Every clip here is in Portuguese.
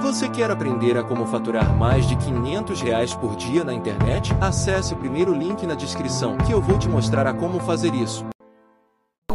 Você quer aprender a como faturar mais de 500 reais por dia na internet? Acesse o primeiro link na descrição que eu vou te mostrar a como fazer isso.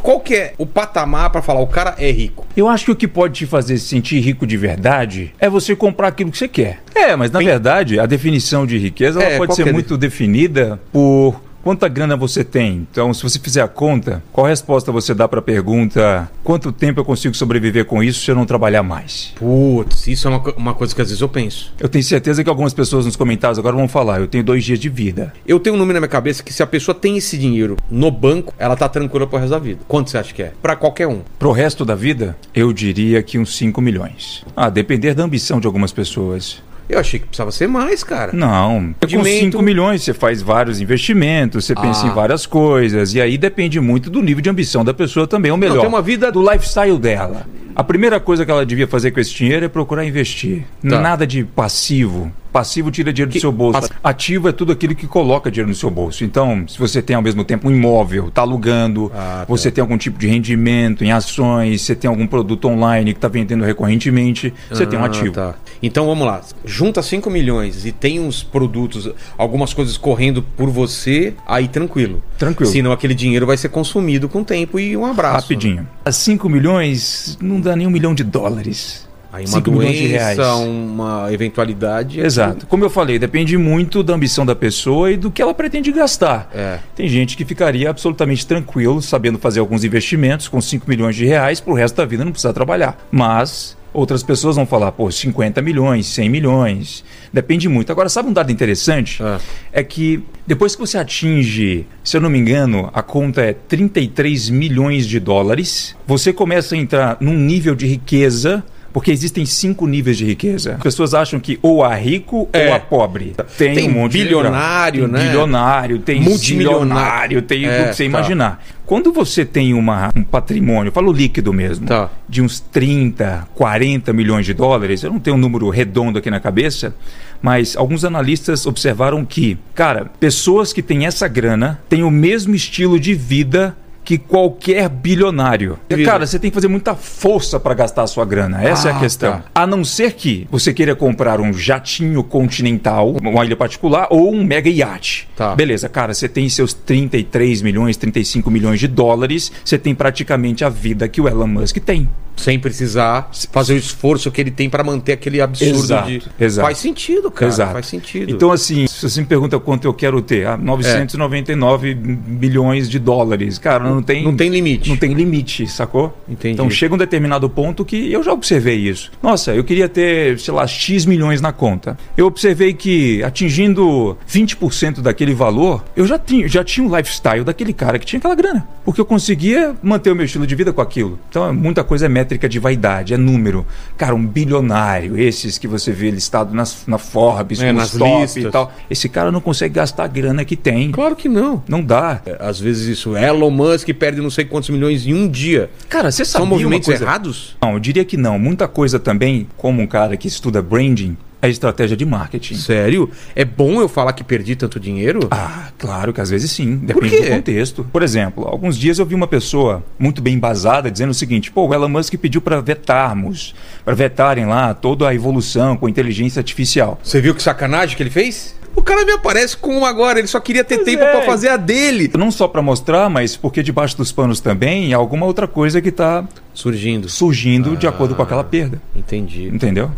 Qual que é o patamar pra falar o cara é rico? Eu acho que o que pode te fazer se sentir rico de verdade é você comprar aquilo que você quer. É, mas na verdade, a definição de riqueza ela É, pode ser é muito definida por quanta grana você tem. Então, se você fizer a conta, qual resposta você dá para a pergunta quanto tempo eu consigo sobreviver com isso se eu não trabalhar mais? Putz, isso é uma, uma coisa que às vezes eu penso. Eu tenho certeza que algumas pessoas nos comentários agora vão falar, eu tenho dois dias de vida. Eu tenho um número na minha cabeça que se a pessoa tem esse dinheiro no banco, ela tá tranquila pro resto da vida. Quanto você acha que é? Pra qualquer um. Pro resto da vida, eu diria que uns 5 milhões. Ah, depender da ambição de algumas pessoas. Eu achei que precisava ser mais, cara. Não, com Rendimento. 5 milhões você faz vários investimentos, você pensa Ah. em várias coisas, e aí depende muito do nível de ambição da pessoa também, ou melhor, tem uma vida- do lifestyle dela. A primeira coisa que ela devia fazer com esse dinheiro é procurar investir. Tá. Nada de passivo. Passivo tira dinheiro Que- do seu bolso. pass- Ativo é tudo aquilo que coloca dinheiro no seu bolso. Então, se você tem ao mesmo tempo um imóvel, está alugando, Ah, tá. você tem algum tipo de rendimento em ações, você tem algum produto online que está vendendo recorrentemente, você tem um Ah, ativo. tá. Então vamos lá. Junta 5 milhões e tem uns produtos, algumas coisas correndo por você, aí tranquilo. Tranquilo. Senão aquele dinheiro vai ser consumido com o tempo e um abraço. Rapidinho. A 5 milhões não dá nem um milhão de dólares. Aí uma 5 milhões de reais. doença, uma eventualidade. Exato. Como eu falei, depende muito da ambição da pessoa e do que ela pretende gastar. É. Tem gente que ficaria absolutamente tranquilo, sabendo fazer alguns investimentos com 5 milhões de reais pro resto da vida não precisar trabalhar. Mas outras pessoas vão falar, pô, 50 milhões, 100 milhões. Depende muito. Agora, sabe um dado interessante? Ah. É que depois que você atinge, se eu não me engano, a conta é 33 milhões de dólares, você começa a entrar num nível de riqueza. Porque existem cinco níveis de riqueza. As pessoas acham que ou há rico É. ou há pobre. Tem, Tem um monte de bilionário, tem né? Bilionário, tem Multimilionário. multimilionário, tem É, o que você tá. imaginar. Quando você tem uma, um patrimônio, eu falo líquido mesmo, Tá. de uns 30, 40 milhões de dólares, eu não tenho um número redondo aqui na cabeça, mas alguns analistas observaram que, cara, pessoas que têm essa grana têm o mesmo estilo de vida que qualquer bilionário. Cara, você tem que fazer muita força para gastar a sua grana. Essa é Ah, a questão. tá. A não ser que você queira comprar um jatinho continental, uma ilha particular ou um mega iate. Tá. Beleza, cara, você tem seus 33 milhões, 35 milhões de dólares, você tem praticamente a vida que o Elon Musk tem. Sem precisar fazer o esforço que ele tem pra manter aquele absurdo Exato, de. exato. Faz sentido, cara. Exato. Faz sentido. Então, assim, se você me pergunta quanto eu quero ter, ah, 999 bilhões de dólares. Cara, não tem. Não tem limite. Não tem limite, sacou? Entendi. Então chega um determinado ponto que eu já observei isso. Nossa, eu queria ter, sei lá, X milhões na conta. Eu observei que atingindo 20% daquele valor, eu já tinha, já tinha um lifestyle daquele cara que tinha aquela grana. Porque eu conseguia manter o meu estilo de vida com aquilo. Então, muita coisa é métrica de vaidade, é número. Cara, um bilionário, esses que você vê listado nas, na Forbes, É, nos nas top listas. e tal. Esse cara não consegue gastar a grana que tem. Claro que não. Não dá. É, Às vezes isso. Elon Musk perde não sei quantos milhões em um dia. Cara, você São sabia uma movimentos coisa... errados? Não, eu diria que não. Muita coisa também, como um cara que estuda branding, é estratégia de marketing. Sério? É bom eu falar que perdi tanto dinheiro? Ah, claro que às vezes sim. Depende do contexto. Por exemplo, alguns dias eu vi uma pessoa muito bem embasada dizendo o seguinte: pô, o Elon Musk pediu para vetarmos, para vetarem lá toda a evolução com inteligência artificial. Você viu que sacanagem que ele fez? O cara me aparece com uma agora, ele só queria ter tempo é. pra fazer a dele. Não só para mostrar, mas porque debaixo dos panos também há alguma outra coisa que está Surgindo. surgindo de acordo com aquela perda. Entendi. Entendeu?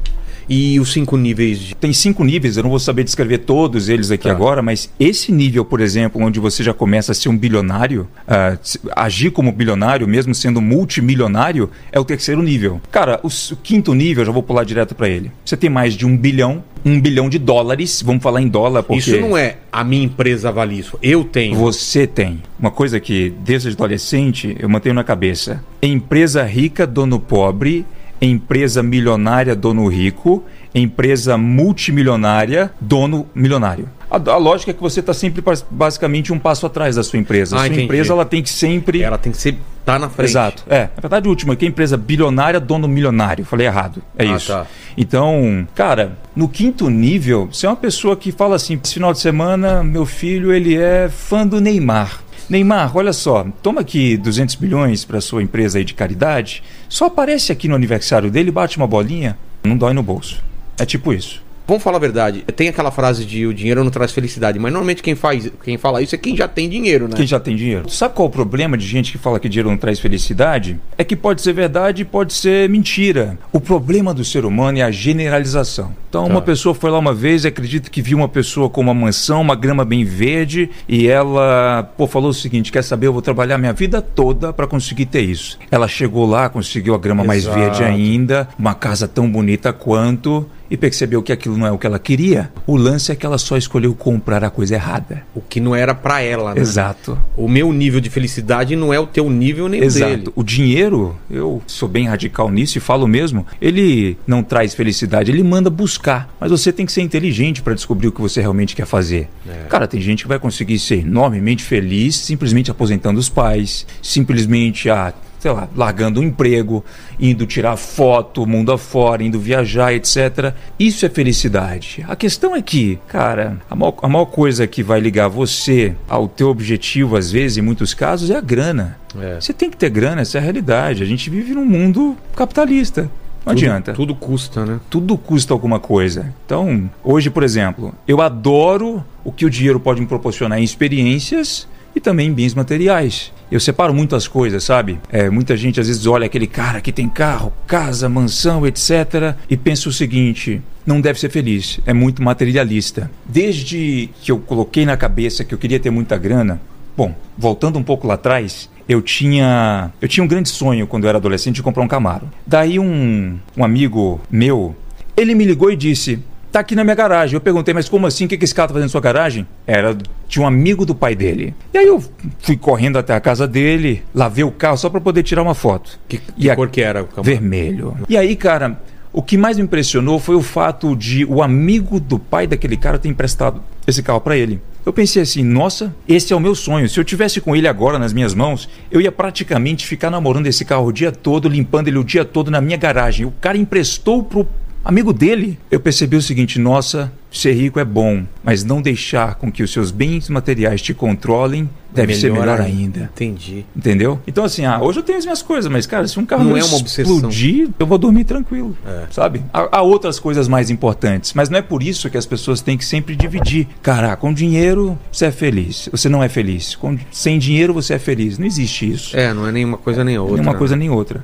E os cinco níveis de. Tem cinco níveis, eu não vou saber descrever todos eles aqui Tá. agora, mas esse nível, por exemplo, onde você já começa a ser um bilionário, ah, agir como bilionário, mesmo sendo multimilionário, é o terceiro nível. Cara, o, quinto nível, eu já vou pular direto para ele. Você tem mais de um bilhão, um bilhão de dólares, vamos falar em dólar, porque Isso não é a minha empresa avalia isso. Eu tenho. você tem. Uma coisa que, desde adolescente, eu mantenho na cabeça: empresa rica, dono pobre, empresa milionária, dono rico, empresa multimilionária, dono milionário. A, a lógica é que você está sempre bas- basicamente um passo atrás da sua empresa. A Ah, sua entendi. empresa ela tem que sempre. Ela tem que ser. tá na frente. Exato. É, na verdade, o último aqui é empresa bilionária, dono milionário. Falei errado. É Ah, isso. tá. Então, cara, no quinto nível, você é uma pessoa que fala assim: esse final de semana, meu filho, ele é fã do Neymar. Neymar, olha só, toma aqui 200 milhões para sua empresa aí de caridade, só aparece aqui no aniversário dele, bate uma bolinha, não dói no bolso. É tipo isso. Vamos falar a verdade. Tem aquela frase de o dinheiro não traz felicidade, mas normalmente quem faz, quem fala isso é quem já tem dinheiro, né? Quem já tem dinheiro. Sabe qual é o problema de gente que fala que dinheiro não traz felicidade? É que pode ser verdade e pode ser mentira. O problema do ser humano é a generalização. Então, Tá. uma pessoa foi lá uma vez e acredita que viu uma pessoa com uma mansão, uma grama bem verde, e ela, pô, falou o seguinte: quer saber, eu vou trabalhar minha vida toda para conseguir ter isso. Ela chegou lá, conseguiu a grama mais Exato. verde ainda, uma casa tão bonita quanto. E percebeu que aquilo não é o que ela queria. O lance é que ela só escolheu comprar a coisa errada. O que não era pra ela, né? Exato. O meu nível de felicidade não é o teu nível nem Exato. dele. O dinheiro, eu sou bem radical nisso e falo mesmo, ele não traz felicidade, ele manda buscar. Mas você tem que ser inteligente para descobrir o que você realmente quer fazer. Cara, tem gente que vai conseguir ser enormemente feliz simplesmente aposentando os pais, simplesmente a sei lá, largando o emprego, indo tirar foto, mundo afora, indo viajar, etc. Isso é felicidade. A questão é que, cara, a maior, a maior coisa que vai ligar você ao teu objetivo, às vezes, em muitos casos, é a grana. É. Você tem que ter grana, essa é a realidade. A gente vive num mundo capitalista. Não Tudo- adianta. Tudo custa, né? Tudo custa alguma coisa. Então, hoje, por exemplo, eu adoro o que o dinheiro pode me proporcionar em experiências e também bens materiais. Eu separo muito as coisas, sabe? É, muita gente às vezes olha aquele cara que tem carro, casa, mansão, etc. e pensa o seguinte: não deve ser feliz, é muito materialista. Desde que eu coloquei na cabeça que eu queria ter muita grana, bom, voltando um pouco lá atrás, eu tinha eu tinha um grande sonho quando eu era adolescente de comprar um Camaro. Daí um, um amigo meu, ele me ligou e disse: "Tá aqui na minha garagem". Eu perguntei: "Mas como assim? O que que esse cara tá fazendo na sua garagem?" Era de um amigo do pai dele. E aí eu fui correndo até a casa dele, lavei o carro só para poder tirar uma foto. Que, E que a- cor que era? Camaro? Vermelho. E aí, cara, o que mais me impressionou foi o fato de o amigo do pai daquele cara ter emprestado esse carro para ele. Eu pensei assim, nossa, esse é o meu sonho. Se eu tivesse com ele agora nas minhas mãos, eu ia praticamente ficar namorando esse carro o dia todo, limpando ele o dia todo na minha garagem. O cara emprestou pro amigo dele. Eu percebi o seguinte, nossa, ser rico é bom, mas não deixar com que os seus bens materiais te controlem deve ser melhor ainda. Entendi. Entendeu? Então, assim, ah, hoje eu tenho as minhas coisas, mas, cara, se um carro Não não, é uma obsessão. explodir, eu vou dormir tranquilo. É. Sabe? Há, há outras coisas mais importantes, mas não é por isso que as pessoas têm que sempre dividir. Cara, com dinheiro você é feliz, você não é feliz. Com, sem dinheiro você é feliz. Não existe isso. É, não é nem uma coisa nem outra. nem uma né? coisa nem outra.